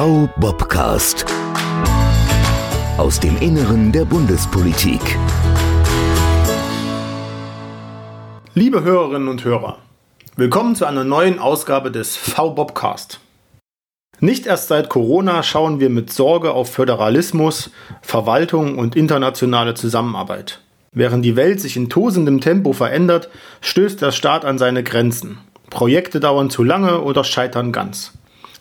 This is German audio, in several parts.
V-Bobcast. Aus dem Inneren der Bundespolitik. Liebe Hörerinnen und Hörer, willkommen zu einer neuen Ausgabe des V-Bobcast. Nicht erst seit Corona schauen wir mit Sorge auf Föderalismus, Verwaltung und internationale Zusammenarbeit. Während die Welt sich in tosendem Tempo verändert, stößt der Staat an seine Grenzen. Projekte dauern zu lange oder scheitern ganz.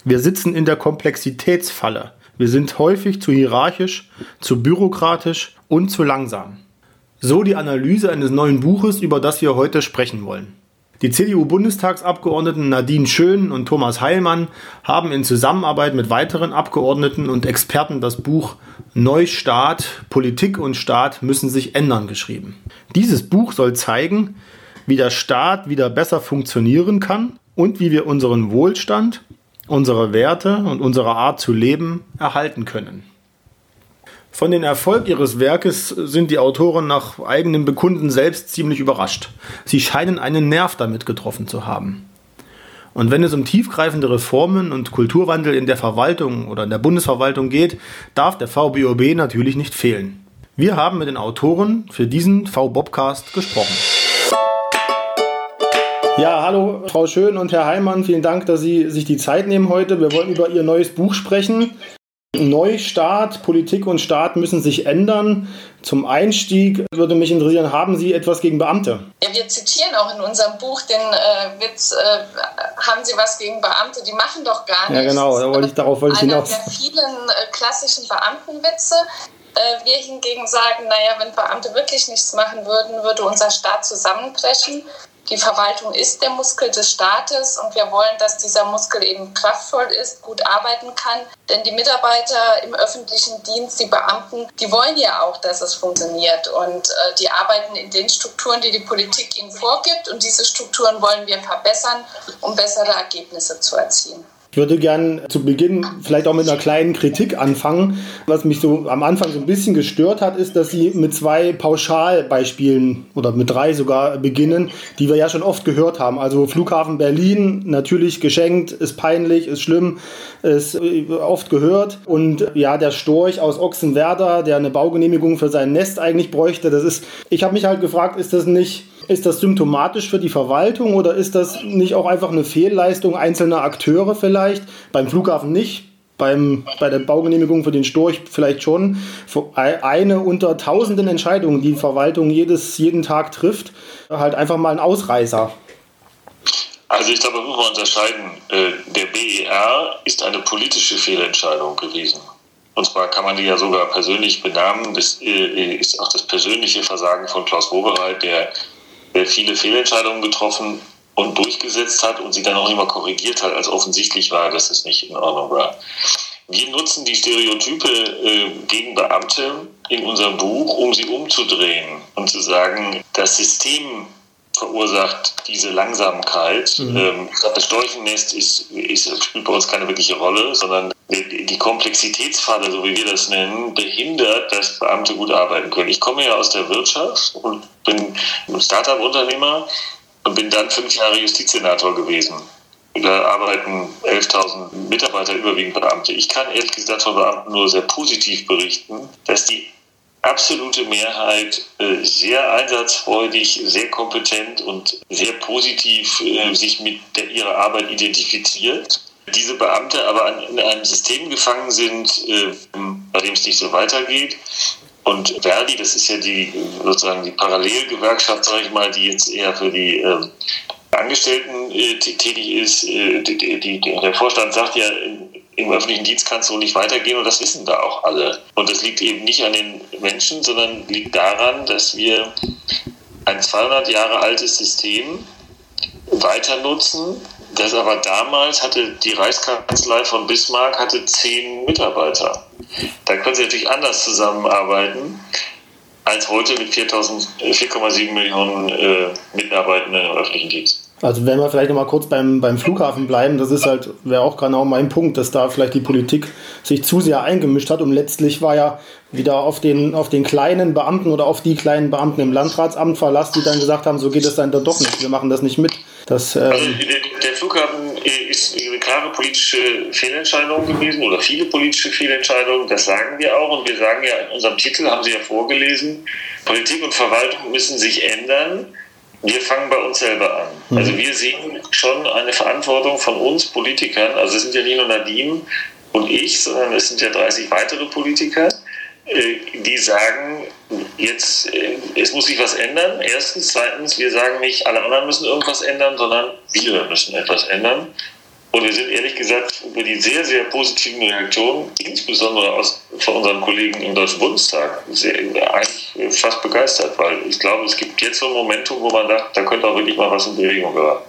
Wir sitzen in der Komplexitätsfalle. Wir sind häufig zu hierarchisch, zu bürokratisch und zu langsam. So die Analyse eines neuen Buches, über das wir heute sprechen wollen. Die CDU-Bundestagsabgeordneten Nadine Schön und Thomas Heilmann haben in Zusammenarbeit mit weiteren Abgeordneten und Experten das Buch Neustart, Politik und Staat müssen sich ändern geschrieben. Dieses Buch soll zeigen, wie der Staat wieder besser funktionieren kann und wie wir unseren Wohlstand unsere Werte und unsere Art zu leben erhalten können. Von den Erfolg ihres Werkes sind die Autoren nach eigenem Bekunden selbst ziemlich überrascht. Sie scheinen einen Nerv damit getroffen zu haben. Und wenn es um tiefgreifende Reformen und Kulturwandel in der Verwaltung oder in der Bundesverwaltung geht, darf der VBOB natürlich nicht fehlen. Wir haben mit den Autoren für diesen V-Bobcast gesprochen. Ja, hallo Frau Schön und Herr Heimann, vielen Dank, dass Sie sich die Zeit nehmen heute. Wir wollen über Ihr neues Buch sprechen. Neustart, Politik und Staat müssen sich ändern. Zum Einstieg würde mich interessieren, haben Sie etwas gegen Beamte? Ja, wir zitieren auch in unserem Buch den äh, Witz, äh, haben Sie was gegen Beamte? Die machen doch gar nichts. Ja, genau, da wollte ich, darauf wollte ich hinaus. Einer der vielen äh, klassischen Beamtenwitze. Äh, wir hingegen sagen, naja, wenn Beamte wirklich nichts machen würden, würde unser Staat zusammenbrechen. Die Verwaltung ist der Muskel des Staates und wir wollen, dass dieser Muskel eben kraftvoll ist, gut arbeiten kann. Denn die Mitarbeiter im öffentlichen Dienst, die Beamten, die wollen ja auch, dass es funktioniert. Und äh, die arbeiten in den Strukturen, die die Politik ihnen vorgibt. Und diese Strukturen wollen wir verbessern, um bessere Ergebnisse zu erzielen. Ich würde gern zu Beginn vielleicht auch mit einer kleinen Kritik anfangen. Was mich so am Anfang so ein bisschen gestört hat, ist, dass Sie mit zwei Pauschalbeispielen oder mit drei sogar beginnen, die wir ja schon oft gehört haben. Also Flughafen Berlin, natürlich geschenkt, ist peinlich, ist schlimm, ist oft gehört. Und ja, der Storch aus Ochsenwerder, der eine Baugenehmigung für sein Nest eigentlich bräuchte, das ist, ich habe mich halt gefragt, ist das nicht ist das symptomatisch für die Verwaltung oder ist das nicht auch einfach eine Fehlleistung einzelner Akteure vielleicht? Beim Flughafen nicht, beim, bei der Baugenehmigung für den Storch vielleicht schon. Eine unter tausenden Entscheidungen, die die Verwaltung jedes, jeden Tag trifft, halt einfach mal ein Ausreißer. Also ich glaube, muss man unterscheiden. Äh, der BER ist eine politische Fehlentscheidung gewesen. Und zwar kann man die ja sogar persönlich benamen. Das äh, ist auch das persönliche Versagen von Klaus Wobereit, der viele Fehlentscheidungen getroffen und durchgesetzt hat und sie dann auch mal korrigiert hat, als offensichtlich war, dass es nicht in Ordnung war. Wir nutzen die Stereotype äh, gegen Beamte in unserem Buch, um sie umzudrehen und zu sagen, das System verursacht diese Langsamkeit. Mhm. Ähm, das Storchennest ist, ist, spielt bei uns keine wirkliche Rolle, sondern die Komplexitätsfalle, so wie wir das nennen, behindert, dass Beamte gut arbeiten können. Ich komme ja aus der Wirtschaft und bin ein Startup-Unternehmer und bin dann fünf Jahre Justizsenator gewesen. Da arbeiten 11.000 Mitarbeiter, überwiegend Beamte. Ich kann ehrlich gesagt von Beamten nur sehr positiv berichten, dass die absolute Mehrheit äh, sehr einsatzfreudig, sehr kompetent und sehr positiv äh, sich mit der, ihrer Arbeit identifiziert. Diese Beamte aber in einem System gefangen sind, äh, bei dem es nicht so weitergeht. Und Verdi, das ist ja die sozusagen die Parallelgewerkschaft, sage ich mal, die jetzt eher für die ähm, Angestellten tätig ist. Der Vorstand sagt ja, im öffentlichen Dienst kann es so nicht weitergehen und das wissen da auch alle. Und das liegt eben nicht an den Menschen, sondern liegt daran, dass wir ein 200 Jahre altes System weiter nutzen. Das aber damals hatte die Reichskanzlei von Bismarck hatte zehn Mitarbeiter. Da können sie natürlich anders zusammenarbeiten als heute mit 4,7 Millionen äh, Mitarbeitenden im öffentlichen Dienst. Also wenn wir vielleicht nochmal kurz beim, beim Flughafen bleiben, das ist halt, wäre auch genau mein Punkt, dass da vielleicht die Politik sich zu sehr eingemischt hat und letztlich war ja wieder auf den, auf den kleinen Beamten oder auf die kleinen Beamten im Landratsamt Verlass, die dann gesagt haben, so geht es dann doch nicht, wir machen das nicht mit. Das, ähm also der Flughafen ist eine klare politische Fehlentscheidung gewesen oder viele politische Fehlentscheidungen, das sagen wir auch und wir sagen ja in unserem Titel, haben Sie ja vorgelesen, Politik und Verwaltung müssen sich ändern. Wir fangen bei uns selber an. Mhm. Also wir sehen schon eine Verantwortung von uns Politikern, also es sind ja nicht nur Nadine und ich, sondern es sind ja 30 weitere Politiker, äh, die sagen, jetzt, äh, es muss sich was ändern. Erstens. Zweitens, wir sagen nicht, alle anderen müssen irgendwas ändern, sondern wir müssen etwas ändern. Und wir sind ehrlich gesagt über die sehr, sehr positiven Reaktionen, insbesondere aus, von unseren Kollegen im Deutschen Bundestag, sehr, eigentlich fast begeistert, weil ich glaube, es gibt jetzt so ein Momentum, wo man sagt, da könnte auch wirklich mal was in Bewegung geraten.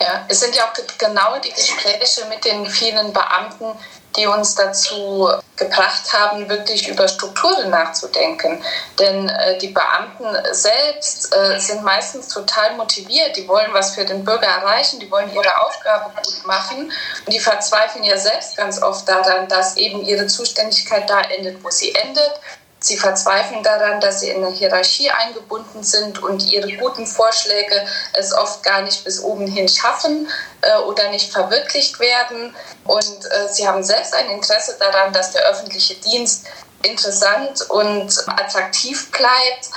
Ja, es sind ja auch genau die Gespräche mit den vielen Beamten, die uns dazu gebracht haben, wirklich über Strukturen nachzudenken. Denn äh, die Beamten selbst äh, sind meistens total motiviert, die wollen was für den Bürger erreichen, die wollen ihre Aufgabe gut machen. Und die verzweifeln ja selbst ganz oft daran, dass eben ihre Zuständigkeit da endet, wo sie endet Sie verzweifeln daran, dass sie in eine Hierarchie eingebunden sind und ihre guten Vorschläge es oft gar nicht bis oben hin schaffen äh, oder nicht verwirklicht werden. Und äh, sie haben selbst ein Interesse daran, dass der öffentliche Dienst interessant und attraktiv bleibt.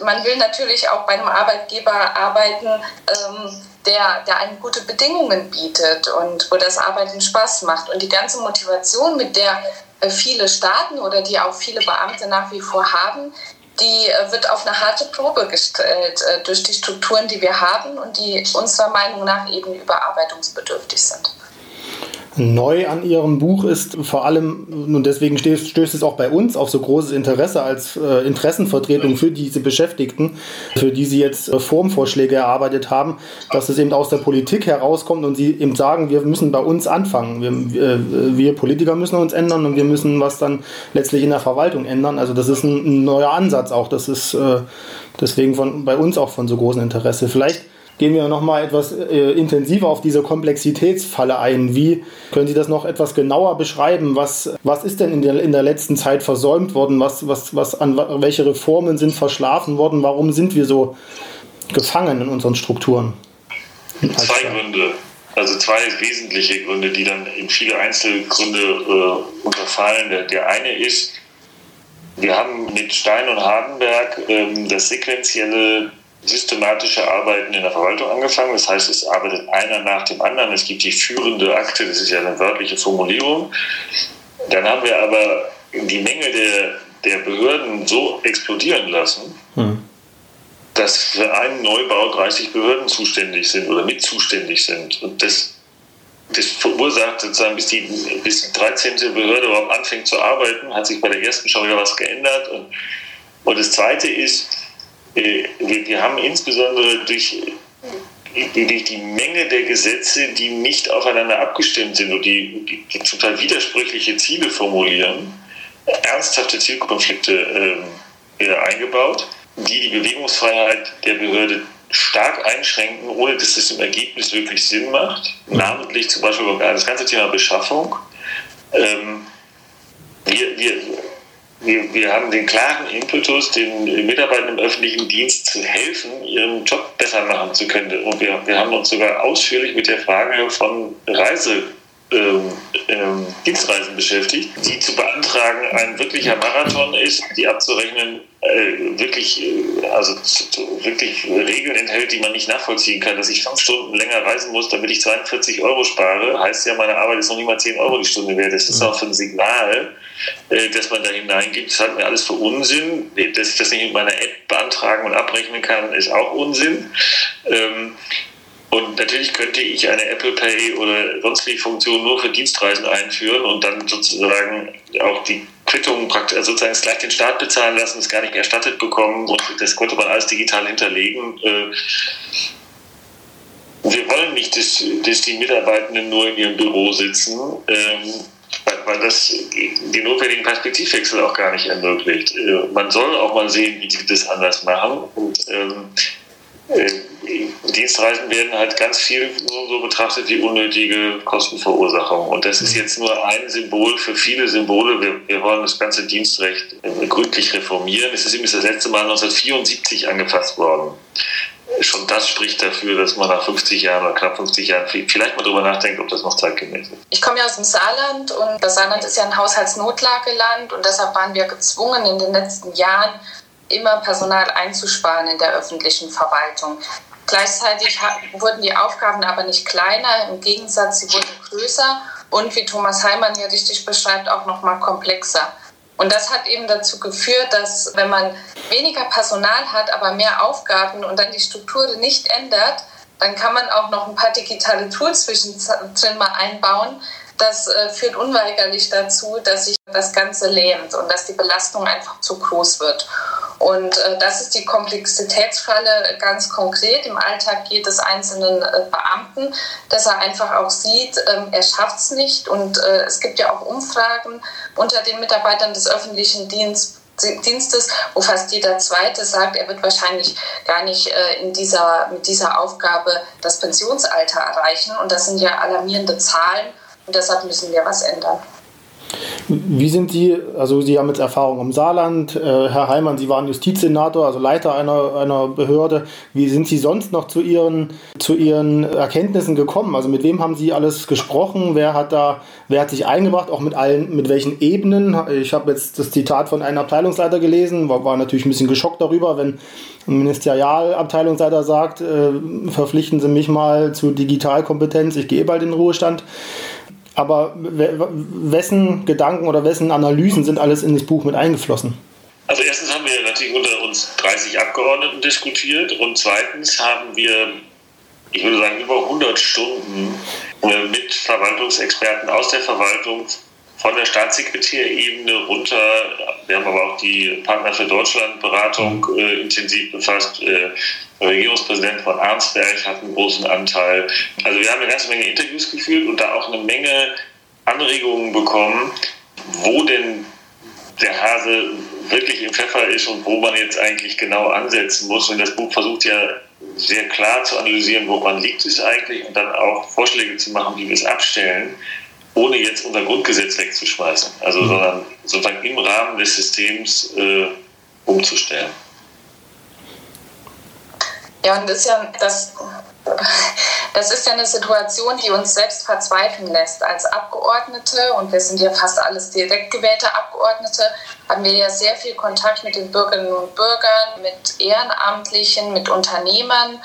Man will natürlich auch bei einem Arbeitgeber arbeiten, ähm, der, der einem gute Bedingungen bietet und wo das Arbeiten Spaß macht. Und die ganze Motivation, mit der viele Staaten oder die auch viele Beamte nach wie vor haben, die äh, wird auf eine harte Probe gestellt äh, durch die Strukturen, die wir haben und die unserer Meinung nach eben überarbeitungsbedürftig sind. Neu an ihrem Buch ist vor allem, und deswegen stößt, es auch bei uns auf so großes Interesse als äh, Interessenvertretung für diese Beschäftigten, für die sie jetzt äh, Formvorschläge erarbeitet haben, dass es eben aus der Politik herauskommt und sie eben sagen, wir müssen bei uns anfangen. Wir, äh, wir Politiker müssen uns ändern und wir müssen was dann letztlich in der Verwaltung ändern. Also das ist ein, ein neuer Ansatz auch. Das ist äh, deswegen von, bei uns auch von so großem Interesse. Vielleicht gehen wir noch mal etwas äh, intensiver auf diese Komplexitätsfalle ein. Wie können Sie das noch etwas genauer beschreiben? Was, was ist denn in der, in der letzten Zeit versäumt worden? Was, was, was an welche Reformen sind verschlafen worden? Warum sind wir so gefangen in unseren Strukturen? Zwei Gründe. Also zwei wesentliche Gründe, die dann in viele Einzelgründe äh, unterfallen. Der, der eine ist, wir haben mit Stein und Hardenberg ähm, das sequentielle systematische Arbeiten in der Verwaltung angefangen. Das heißt, es arbeitet einer nach dem anderen. Es gibt die führende Akte, das ist ja eine wörtliche Formulierung. Dann haben wir aber die Menge der, der Behörden so explodieren lassen, hm. dass für einen Neubau 30 Behörden zuständig sind oder mit zuständig sind. Und das, das verursacht sozusagen, bis die, bis die 13. Behörde überhaupt anfängt zu arbeiten, hat sich bei der ersten schon wieder was geändert. Und, und das Zweite ist, äh, wir, wir haben insbesondere durch, durch die Menge der Gesetze, die nicht aufeinander abgestimmt sind und die, die, die zum Teil widersprüchliche Ziele formulieren, ernsthafte Zielkonflikte äh, eingebaut, die die Bewegungsfreiheit der Behörde stark einschränken, ohne dass es im Ergebnis wirklich Sinn macht. Namentlich zum Beispiel das ganze Thema Beschaffung. Ähm, wir, wir, wir, wir haben den klaren Impetus, den Mitarbeitern im öffentlichen Dienst zu helfen, ihren Job besser machen zu können. Und wir, wir haben uns sogar ausführlich mit der Frage von Reise ähm, ähm, Dienstreisen beschäftigt, die zu beantragen ein wirklicher Marathon ist, die abzurechnen äh, wirklich, äh, also zu, wirklich Regeln enthält, die man nicht nachvollziehen kann. Dass ich fünf Stunden länger reisen muss, damit ich 42 Euro spare, heißt ja, meine Arbeit ist noch nicht mal 10 Euro die Stunde wert. Das ist mhm. auch für ein Signal, äh, das man da hineingibt. Das hat mir alles für Unsinn. Dass ich das nicht mit meiner App beantragen und abrechnen kann, ist auch Unsinn. Ähm, und natürlich könnte ich eine Apple Pay oder sonstige Funktion nur für Dienstreisen einführen und dann sozusagen auch die Quittung praktisch, also sozusagen gleich den Staat bezahlen lassen, es gar nicht erstattet bekommen und das konnte man alles digital hinterlegen. Äh, wir wollen nicht, dass, dass die Mitarbeitenden nur in ihrem Büro sitzen, ähm, weil das die notwendigen Perspektivwechsel auch gar nicht ermöglicht. Äh, man soll auch mal sehen, wie sie das anders machen. Und, ähm, äh, Dienstreisen werden halt ganz viel so betrachtet wie unnötige Kostenverursachung. Und das ist jetzt nur ein Symbol für viele Symbole. Wir, wir wollen das ganze Dienstrecht gründlich reformieren. Es ist übrigens das letzte Mal 1974 angefasst worden. Schon das spricht dafür, dass man nach 50 Jahren oder knapp 50 Jahren vielleicht mal darüber nachdenkt, ob das noch zeitgemäß ist. Ich komme ja aus dem Saarland und das Saarland ist ja ein Haushaltsnotlageland und deshalb waren wir gezwungen, in den letzten Jahren immer Personal einzusparen in der öffentlichen Verwaltung. Gleichzeitig wurden die Aufgaben aber nicht kleiner, im Gegensatz, sie wurden größer und wie Thomas Heimann hier richtig beschreibt, auch noch mal komplexer. Und das hat eben dazu geführt, dass wenn man weniger Personal hat, aber mehr Aufgaben und dann die Struktur nicht ändert, dann kann man auch noch ein paar digitale Tools zwischendrin mal einbauen. Das äh, führt unweigerlich dazu, dass sich das Ganze lähmt und dass die Belastung einfach zu groß wird. Und äh, das ist die Komplexitätsfalle ganz konkret im Alltag jedes einzelnen äh, Beamten, dass er einfach auch sieht, ähm, er schafft es nicht. Und äh, es gibt ja auch Umfragen unter den Mitarbeitern des öffentlichen Dienstes. Dienstes, wo fast jeder Zweite sagt, er wird wahrscheinlich gar nicht äh, in dieser, mit dieser Aufgabe das Pensionsalter erreichen. Und das sind ja alarmierende Zahlen und deshalb müssen wir was ändern. Wie sind Sie, also Sie haben jetzt Erfahrung im Saarland, äh, Herr Heimann, Sie waren Justizsenator, also Leiter einer, einer Behörde. Wie sind Sie sonst noch zu Ihren, zu Ihren Erkenntnissen gekommen? Also mit wem haben Sie alles gesprochen? Wer hat da, wer hat sich eingebracht? Auch mit allen, mit welchen Ebenen? Ich habe jetzt das Zitat von einem Abteilungsleiter gelesen, war, war natürlich ein bisschen geschockt darüber, wenn ein Ministerialabteilungsleiter sagt, äh, verpflichten Sie mich mal zu Digitalkompetenz, ich gehe bald in den Ruhestand. Aber wessen Gedanken oder wessen Analysen sind alles in das Buch mit eingeflossen? Also erstens haben wir natürlich unter uns 30 Abgeordneten diskutiert und zweitens haben wir, ich würde sagen, über 100 Stunden äh, mit Verwaltungsexperten aus der Verwaltung von der Staatssekretärebene runter. Wir haben aber auch die Partner für Deutschland Beratung äh, intensiv befasst. Äh, der Regierungspräsident von Arnsberg hat einen großen Anteil. Also wir haben eine ganze Menge Interviews geführt und da auch eine Menge Anregungen bekommen, wo denn der Hase wirklich im Pfeffer ist und wo man jetzt eigentlich genau ansetzen muss. Und das Buch versucht ja sehr klar zu analysieren, woran liegt es eigentlich und dann auch Vorschläge zu machen, wie wir es abstellen, ohne jetzt unser Grundgesetz wegzuschmeißen. Also, mhm. sondern sozusagen im Rahmen des Systems äh, umzustellen. Ja, und das ist ja das, das ist ja eine Situation, die uns selbst verzweifeln lässt. Als Abgeordnete, und wir sind ja fast alles direkt gewählte Abgeordnete, haben wir ja sehr viel Kontakt mit den Bürgerinnen und Bürgern, mit Ehrenamtlichen, mit Unternehmern.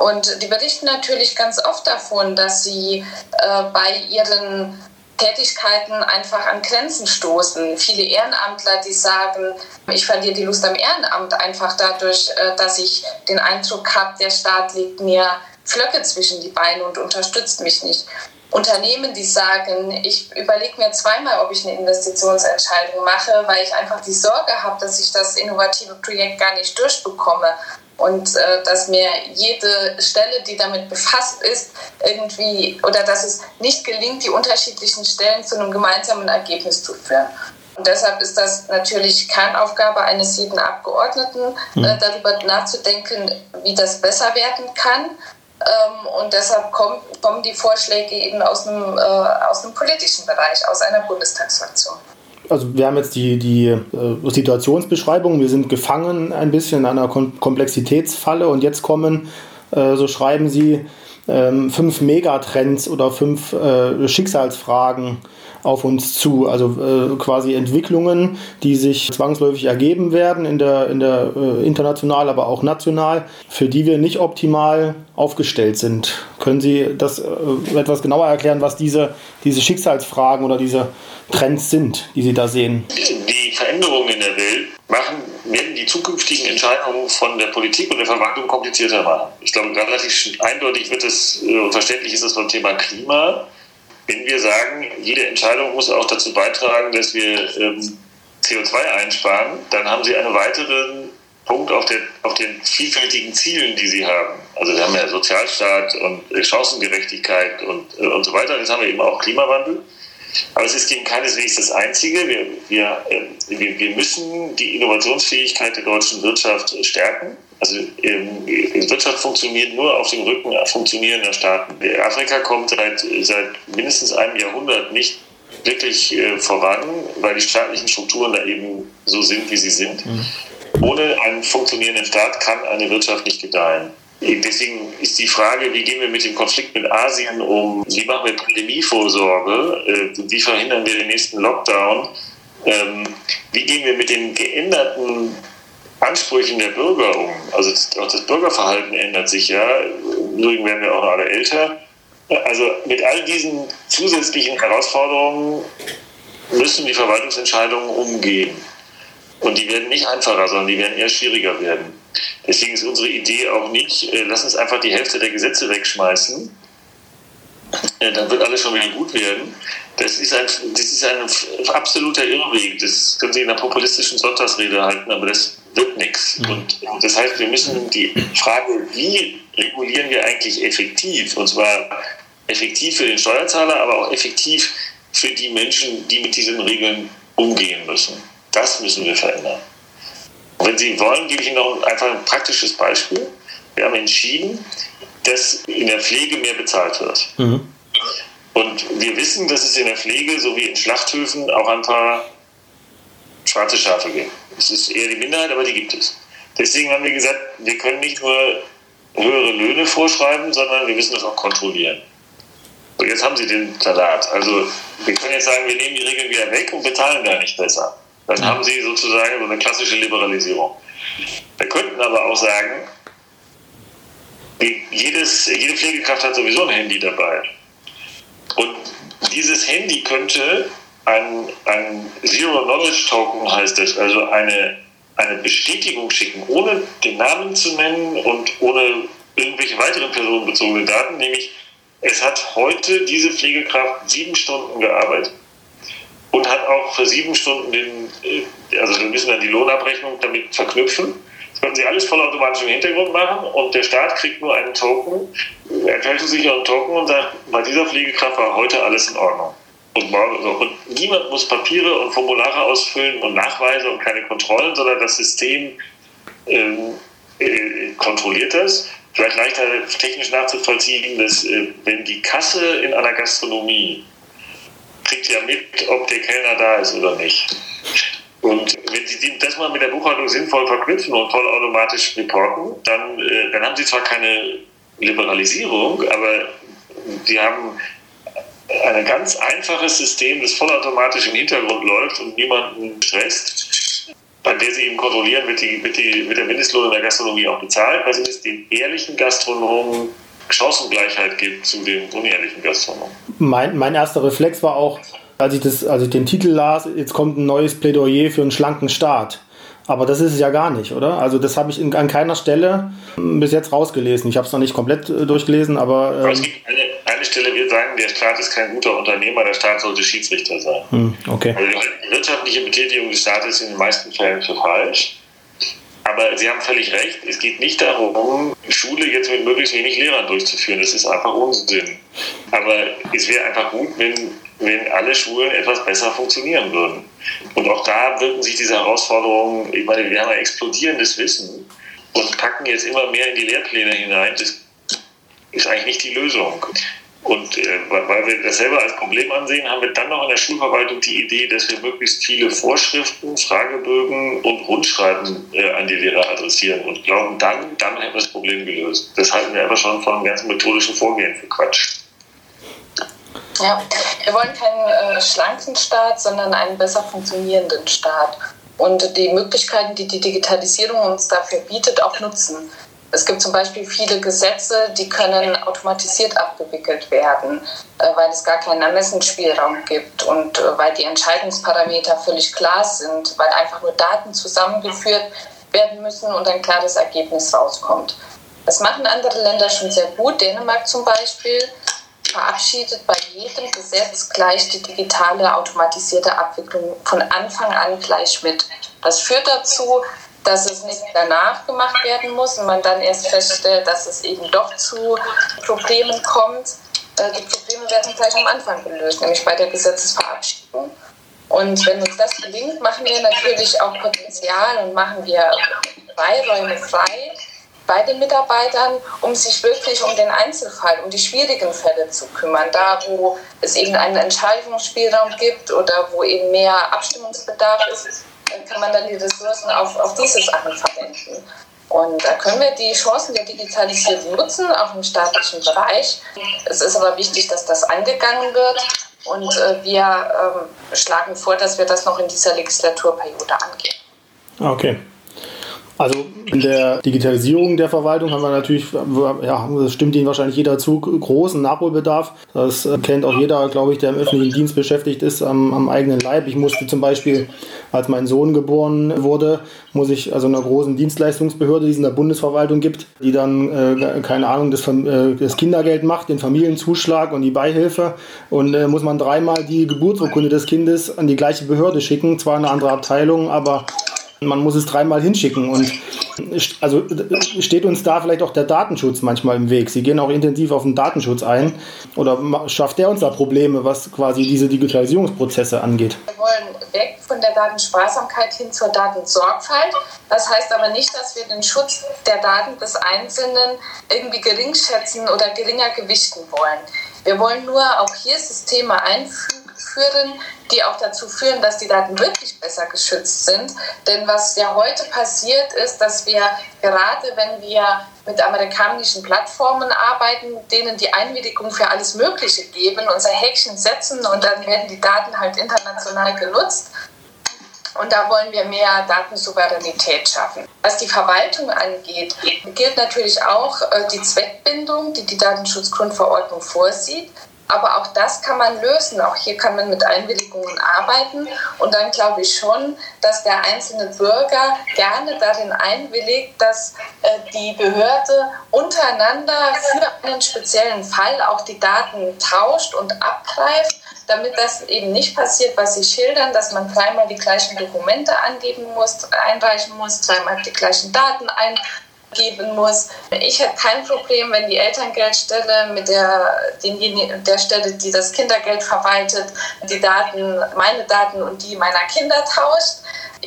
Und die berichten natürlich ganz oft davon, dass sie äh, bei ihren Tätigkeiten einfach an Grenzen stoßen. Viele Ehrenamtler, die sagen, ich verliere die Lust am Ehrenamt einfach dadurch, äh, dass ich den Eindruck habe, der Staat legt mir Flöcke zwischen die Beine und unterstützt mich nicht. Unternehmen, die sagen, ich überlege mir zweimal, ob ich eine Investitionsentscheidung mache, weil ich einfach die Sorge habe, dass ich das innovative Projekt gar nicht durchbekomme und äh, dass mir jede Stelle, die damit befasst ist, irgendwie oder dass es nicht gelingt, die unterschiedlichen Stellen zu einem gemeinsamen Ergebnis zu führen. Und deshalb ist das natürlich Kernaufgabe eines jeden Abgeordneten, mhm. äh, darüber nachzudenken, wie das besser werden kann. Ähm, und deshalb kommen, kommen die Vorschläge eben aus einem, äh, aus einem politischen Bereich, aus einer Bundestagsfraktion also wir haben jetzt die, die äh, Situationsbeschreibung, wir sind gefangen ein bisschen in einer Kom Komplexitätsfalle und jetzt kommen, äh, so schreiben sie, ähm, fünf Megatrends oder fünf äh, Schicksalsfragen auf uns zu. Also äh, quasi Entwicklungen, die sich zwangsläufig ergeben werden in der, in der äh, international, aber auch national, für die wir nicht optimal aufgestellt sind. Können Sie das äh, etwas genauer erklären, was diese, diese Schicksalsfragen oder diese Trends sind, die Sie da sehen? Die Veränderungen in der Welt machen, werden die zukünftigen Entscheidungen von der Politik und der Verwaltung komplizierter machen. Ich glaube, relativ eindeutig wird es äh, und verständlich ist es beim Thema Klima wenn wir sagen, jede Entscheidung muss auch dazu beitragen, dass wir ähm, CO2 einsparen, dann haben Sie einen weiteren Punkt auf, der, auf den vielfältigen Zielen, die Sie haben. Also wir haben ja Sozialstaat und Chancengerechtigkeit und, äh, und so weiter. Jetzt haben wir eben auch Klimawandel. Aber es ist eben keineswegs das Einzige. Wir, wir, äh, wir, wir müssen die Innovationsfähigkeit der deutschen Wirtschaft stärken. Also ähm, Wirtschaft funktioniert nur auf dem Rücken funktionierender Staaten. Afrika kommt seit, seit mindestens einem Jahrhundert nicht wirklich äh, voran, weil die staatlichen Strukturen da eben so sind, wie sie sind. Mhm. Ohne einen funktionierenden Staat kann eine Wirtschaft nicht gedeihen. Deswegen ist die Frage, wie gehen wir mit dem Konflikt mit Asien um? Wie machen wir Pandemievorsorge? Äh, wie verhindern wir den nächsten Lockdown? Ähm, wie gehen wir mit den geänderten Ansprüchen der Bürger um? Also auch das Bürgerverhalten ändert sich ja. Übrigens werden wir auch alle älter. Also mit all diesen zusätzlichen Herausforderungen müssen die Verwaltungsentscheidungen umgehen. Und die werden nicht einfacher, sondern die werden eher schwieriger werden. Deswegen ist unsere Idee auch nicht, äh, lass uns einfach die Hälfte der Gesetze wegschmeißen, äh, dann wird alles schon wieder gut werden. Das ist ein, das ist ein absoluter Irrweg. Das können Sie in einer populistischen Sonntagsrede halten, aber das wird nichts. Mhm. Und das heißt, wir müssen die Frage, wie regulieren wir eigentlich effektiv, und zwar effektiv für den Steuerzahler, aber auch effektiv für die Menschen, die mit diesen Regeln umgehen müssen. Das müssen wir verändern. Und wenn Sie wollen, gebe ich Ihnen noch einfach ein praktisches Beispiel. Wir haben entschieden, dass in der Pflege mehr bezahlt wird. Mhm. Und wir wissen, dass es in der Pflege sowie in Schlachthöfen auch ein paar schwarze Schafe gibt. Es ist eher die Minderheit, aber die gibt es. Deswegen haben wir gesagt, wir können nicht nur höhere Löhne vorschreiben, sondern wir müssen das auch kontrollieren. So, jetzt haben Sie den Salat. Also wir können jetzt sagen, wir nehmen die Regeln wieder weg und bezahlen gar nicht besser. Dann haben Sie sozusagen so eine klassische Liberalisierung. Wir könnten aber auch sagen, jedes, jede Pflegekraft hat sowieso ein Handy dabei. Und dieses Handy könnte ein, ein Zero-Knowledge-Token, heißt das, also eine, eine Bestätigung schicken, ohne den Namen zu nennen und ohne irgendwelche weiteren personenbezogenen Daten, nämlich es hat heute diese Pflegekraft sieben Stunden gearbeitet und hat auch für sieben Stunden den, äh, also wir müssen dann die Lohnabrechnung damit verknüpfen. Das können Sie alles vollautomatisch im Hintergrund machen und der Staat kriegt nur einen Token, einen sicheren Token und sagt, bei dieser Pflegekraft war heute alles in Ordnung. Und, morgen, und niemand muss Papiere und Formulare ausfüllen und Nachweise und keine Kontrollen, sondern das System ähm, äh, kontrolliert das. Vielleicht leichter technisch nachzuvollziehen, dass äh, wenn die Kasse in einer Gastronomie kriegt ja mit, ob der Kellner da ist oder nicht. Und wenn Sie das mal mit der Buchhaltung sinnvoll verknüpfen und vollautomatisch reporten, dann, äh, dann haben Sie zwar keine Liberalisierung, aber Sie haben ein ganz einfaches System, das vollautomatisch im Hintergrund läuft und niemanden stresst, bei der Sie eben kontrollieren, wird, die, wird, die, wird der Mindestlohn in der Gastronomie auch bezahlt, weil Sie es den ehrlichen Gastronomen Chancengleichheit gibt zu den unehrlichen Gastronomen. Mein, mein erster Reflex war auch, als ich, das, als ich den Titel las, jetzt kommt ein neues Plädoyer für einen schlanken Staat. Aber das ist es ja gar nicht, oder? Also das habe ich in, an keiner Stelle bis jetzt rausgelesen. Ich habe es noch nicht komplett äh, durchgelesen, aber... Ähm, es gibt eine, eine Stelle, wir sagen, der Staat ist kein guter Unternehmer, der Staat sollte Schiedsrichter sein. Hm, okay. Also die wirtschaftliche Betätigung des Staates ist in den meisten Fällen für falsch. Aber Sie haben völlig recht, es geht nicht darum, Schule jetzt mit möglichst wenig Lehrern durchzuführen. Das ist einfach Unsinn. Aber es wäre einfach gut, wenn, wenn alle Schulen etwas besser funktionieren würden. Und auch da wirken sich diese Herausforderungen, ich meine, wir haben ein explodierendes Wissen und packen jetzt immer mehr in die Lehrpläne hinein. Das ist eigentlich nicht die Lösung. Und äh, weil wir das selber als Problem ansehen, haben wir dann noch in der Schulverwaltung die Idee, dass wir möglichst viele Vorschriften, Fragebögen und Rundschreiben äh, an die Lehrer adressieren und glauben, dann, dann hätten wir das Problem gelöst. Das halten wir aber schon von einem ganzen methodischen Vorgehen für Quatsch. Ja, wir wollen keinen äh, schlanken Staat, sondern einen besser funktionierenden Staat. Und die Möglichkeiten, die die Digitalisierung uns dafür bietet, auch nutzen. Es gibt zum Beispiel viele Gesetze, die können automatisiert abgewickelt werden, äh, weil es gar keinen Ermessensspielraum gibt und äh, weil die Entscheidungsparameter völlig klar sind, weil einfach nur Daten zusammengeführt werden müssen und ein klares Ergebnis rauskommt. Das machen andere Länder schon sehr gut. Dänemark zum Beispiel verabschiedet bei jedem Gesetz gleich die digitale automatisierte Abwicklung von Anfang an gleich mit. Das führt dazu, dass es nicht danach gemacht werden muss und man dann erst feststellt, dass es eben doch zu Problemen kommt. Äh, die Probleme werden gleich am Anfang gelöst, nämlich bei der Gesetzesverabschiedung. Und wenn uns das gelingt, machen wir natürlich auch Potenzial und machen wir Freiräume frei bei den Mitarbeitern, um sich wirklich um den Einzelfall, um die schwierigen Fälle zu kümmern. Da, wo es eben einen Entscheidungsspielraum gibt oder wo eben mehr Abstimmungsbedarf ist, kann man dann die Ressourcen auf, auf diese Sachen verwenden. Und da können wir die Chancen der Digitalisierung nutzen, auch im staatlichen Bereich. Es ist aber wichtig, dass das angegangen wird. Und äh, wir ähm, schlagen vor, dass wir das noch in dieser Legislaturperiode angehen. Okay. Also in der Digitalisierung der Verwaltung haben wir natürlich, ja, das stimmt Ihnen wahrscheinlich jeder zu, großen Nachholbedarf. Das kennt auch jeder, glaube ich, der im öffentlichen Dienst beschäftigt ist, am, am, eigenen Leib. Ich musste zum Beispiel, als mein Sohn geboren wurde, muss ich also einer großen Dienstleistungsbehörde, die es in der Bundesverwaltung gibt, die dann, äh, keine Ahnung, das, äh, das, Kindergeld macht, den Familienzuschlag und die Beihilfe. Und äh, muss man dreimal die Geburtsurkunde des Kindes an die gleiche Behörde schicken, zwar eine andere Abteilung, aber man muss es dreimal hinschicken und also steht uns da vielleicht auch der Datenschutz manchmal im Weg. Sie gehen auch intensiv auf den Datenschutz ein oder schafft der uns da Probleme, was quasi diese Digitalisierungsprozesse angeht? Wir wollen weg von der Datensparsamkeit hin zur Datensorgfalt. Das heißt aber nicht, dass wir den Schutz der Daten des Einzelnen irgendwie geringschätzen oder geringer gewichten wollen. Wir wollen nur auch hier Systeme einführen, führen, die auch dazu führen, dass die Daten wirklich besser geschützt sind. Denn was ja heute passiert ist, dass wir gerade wenn wir mit amerikanischen Plattformen arbeiten, denen die Einwilligung für alles Mögliche geben, unser Häkchen setzen und dann werden die Daten halt international genutzt. Und da wollen wir mehr Datensouveränität schaffen. Was die Verwaltung angeht, gilt natürlich auch äh, die Zweckbindung, die die Datenschutzgrundverordnung vorsieht. Aber auch das kann man lösen. Auch hier kann man mit Einwilligungen arbeiten. Und dann glaube ich schon, dass der einzelne Bürger gerne darin einwilligt, dass äh, die Behörde untereinander für einen speziellen Fall auch die Daten tauscht und abgreift damit das eben nicht passiert, was Sie schildern, dass man dreimal die gleichen Dokumente angeben muss, einreichen muss, dreimal die gleichen Daten ein, geben muss. Ich hätte kein Problem, wenn die Elterngeldstelle mit der, der Stelle, die das Kindergeld verwaltet, die Daten, meine Daten und die meiner Kinder tauscht.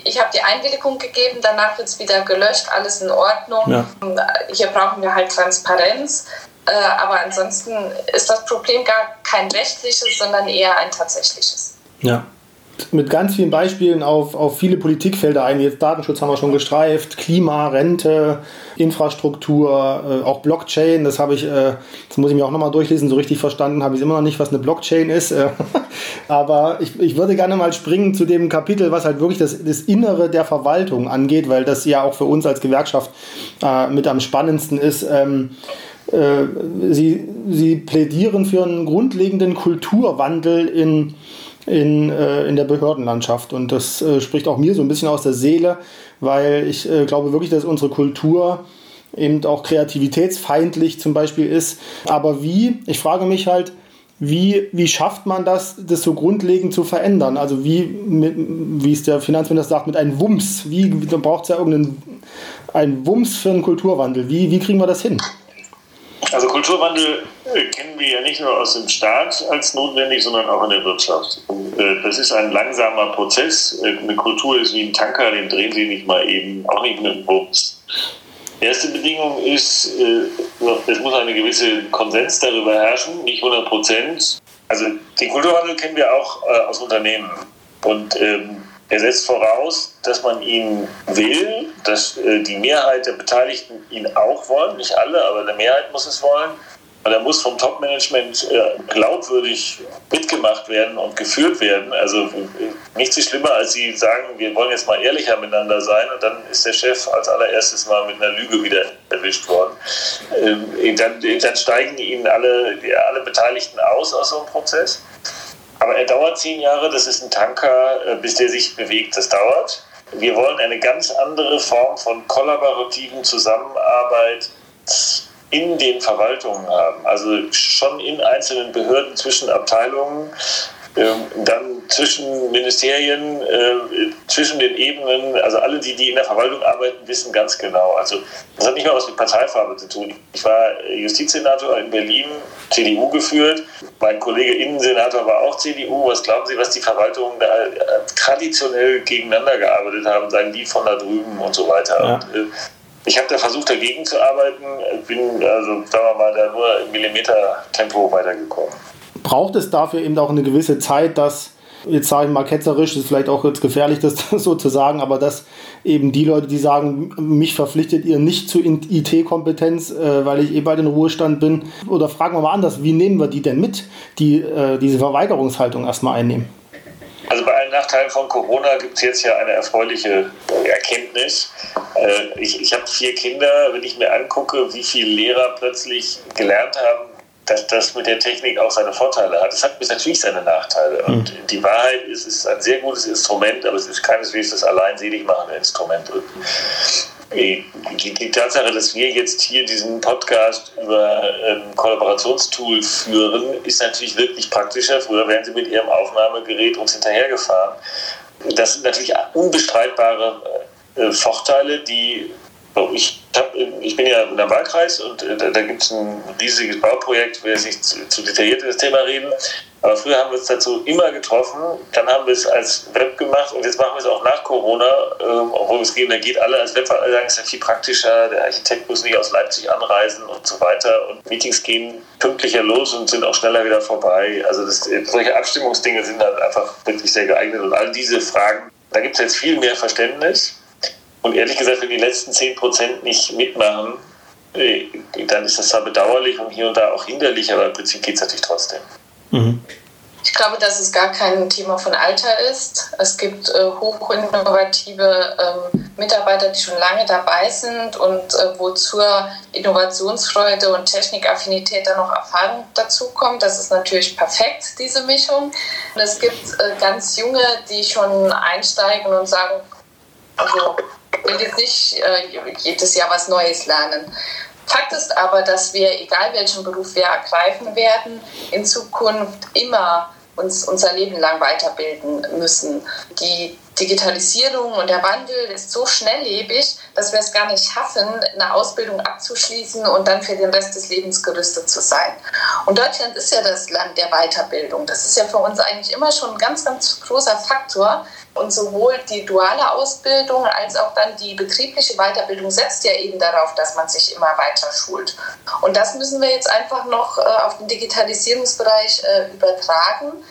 Ich habe die Einwilligung gegeben, danach wird es wieder gelöscht, alles in Ordnung. Ja. Hier brauchen wir halt Transparenz. Äh, aber ansonsten ist das Problem gar kein rechtliches, sondern eher ein tatsächliches. Ja, mit ganz vielen Beispielen auf, auf viele Politikfelder ein. Jetzt Datenschutz haben wir schon gestreift, Klima, Rente, Infrastruktur, äh, auch Blockchain. Das habe ich, äh, das muss ich mir auch nochmal durchlesen. So richtig verstanden habe ich immer noch nicht, was eine Blockchain ist. Äh, aber ich, ich würde gerne mal springen zu dem Kapitel, was halt wirklich das, das Innere der Verwaltung angeht, weil das ja auch für uns als Gewerkschaft äh, mit am spannendsten ist. Ähm, äh, Sie, Sie plädieren für einen grundlegenden Kulturwandel in in, äh, in der Behördenlandschaft. Und das äh, spricht auch mir so ein bisschen aus der Seele, weil ich äh, glaube wirklich, dass unsere Kultur eben auch kreativitätsfeindlich zum Beispiel ist. Aber wie, ich frage mich halt, wie, wie schafft man das, das so grundlegend zu verändern? Also wie, mit, wie es der Finanzminister sagt, mit einem Wumms. Wie, braucht es ja irgendeinen einen Wumms für einen Kulturwandel. Wie, wie kriegen wir das hin? Also Kulturwandel kennen wir ja nicht nur aus dem Staat als notwendig, sondern auch in der Wirtschaft. Äh, das ist ein langsamer Prozess. Äh, eine Kultur ist wie ein Tanker, den drehen Sie nicht mal eben, auch nicht mit einem Bums. Erste Bedingung ist, es muss eine gewisse Konsens darüber herrschen, nicht 100 Prozent. Also den Kulturwandel kennen wir auch aus Unternehmen. Und ähm, er setzt voraus, dass man ihn will, dass äh, die Mehrheit der Beteiligten ihn auch wollen, nicht alle, aber eine Mehrheit muss es wollen. Und er muss vom Top-Management äh, glaubwürdig mitgemacht werden und geführt werden. Also äh, nichts ist schlimmer, als sie sagen, wir wollen jetzt mal ehrlicher miteinander sein und dann ist der Chef als allererstes mal mit einer Lüge wieder erwischt worden. Ähm, dann, dann steigen ihnen alle, alle Beteiligten aus aus so einem Prozess. Aber er dauert zehn Jahre, das ist ein Tanker, äh, bis der sich bewegt, das dauert. Wir wollen eine ganz andere Form von kollaborativen Zusammenarbeit in den Verwaltungen haben. Also schon in einzelnen Behörden zwischen Abteilungen, ähm, dann zwischen Ministerien, äh, zwischen den Ebenen, also alle, die, die in der Verwaltung arbeiten, wissen ganz genau. Also das hat nicht mal was mit Parteifarbe zu tun. Ich war Justizsenator in Berlin, CDU geführt. Mein Kollege Innensenator war auch CDU. Was glauben Sie, was die Verwaltungen da äh, traditionell gegeneinander gearbeitet haben, sagen die von da drüben und so weiter. Ja. Und, äh, ich habe da versucht, dagegen zu arbeiten, bin also, sagen wir mal, da nur im Millimeter-Tempo weitergekommen braucht es dafür eben auch eine gewisse Zeit, dass jetzt sage ich mal ketzerisch, ist vielleicht auch jetzt gefährlich, das so zu sagen, aber dass eben die Leute, die sagen, mich verpflichtet ihr nicht zu IT-Kompetenz, äh, weil ich eh bei den Ruhestand bin, oder fragen wir mal anders, wie nehmen wir die denn mit, die äh, diese Verweigerungshaltung erstmal einnehmen? Nachteilen von Corona gibt es jetzt ja eine erfreuliche Erkenntnis. Äh, ich ich habe vier Kinder, wenn ich mir angucke, wie viele Lehrer plötzlich gelernt haben, dass das mit der Technik auch seine Vorteile hat. Es hat natürlich seine Nachteile. Und hm. die Wahrheit ist, es ist ein sehr gutes Instrument, aber es ist keineswegs das allein selig machende Instrument. Die, die, Tatsache, dass wir jetzt hier diesen Podcast über ähm, Kollaborationstool führen, ist natürlich wirklich praktischer. Früher wären sie mit ihrem Aufnahmegerät uns hinterhergefahren. Das sind natürlich unbestreitbare äh, Vorteile, die ich, hab, ich bin ja in einem Wahlkreis und äh, da, da gibt es ein riesiges Bauprojekt, ich will jetzt nicht zu, zu detailliert in das Thema reden, aber früher haben wir uns dazu immer getroffen, dann haben wir es als Web gemacht und jetzt machen wir es auch nach Corona, ähm, obwohl es gehen, da geht alle als Web, alle sagen, es ist ja viel praktischer, der Architekt muss nicht aus Leipzig anreisen und so weiter und Meetings gehen pünktlicher los und sind auch schneller wieder vorbei. Also das, solche Abstimmungsdinge sind halt einfach wirklich sehr geeignet und all diese Fragen, da gibt es jetzt viel mehr Verständnis und ehrlich gesagt, wenn die letzten 10% nicht mitmachen, äh, dann ist das zwar bedauerlich und hier und da auch hinderlich, aber im Prinzip geht es natürlich trotzdem. Mhm. Ich glaube, dass es gar kein Thema von Alter ist. Es gibt äh, hochinnovative ähm, Mitarbeiter, die schon lange dabei sind und äh, wo zur Innovationsfreude und Technikaffinität dann noch Erfahrung dazukommt. Das ist natürlich perfekt, diese Mischung. Und es gibt äh, ganz junge, die schon einsteigen und sagen, also will jetzt nicht äh, jedes Jahr was Neues lernen. Fakt ist aber, dass wir, egal welchen Beruf wir ergreifen werden, in Zukunft immer uns unser Leben lang weiterbilden müssen. Die Digitalisierung und der Wandel ist so schnelllebig, dass wir es gar nicht schaffen, eine Ausbildung abzuschließen und dann für den Rest des Lebens gerüstet zu sein. Und Deutschland ist ja das Land der Weiterbildung. Das ist ja für uns eigentlich immer schon ein ganz, ganz großer Faktor, und sowohl die duale Ausbildung als auch dann die betriebliche Weiterbildung setzt ja eben darauf, dass man sich immer weiter schult. Und das müssen wir jetzt einfach noch äh, auf den Digitalisierungsbereich äh, übertragen.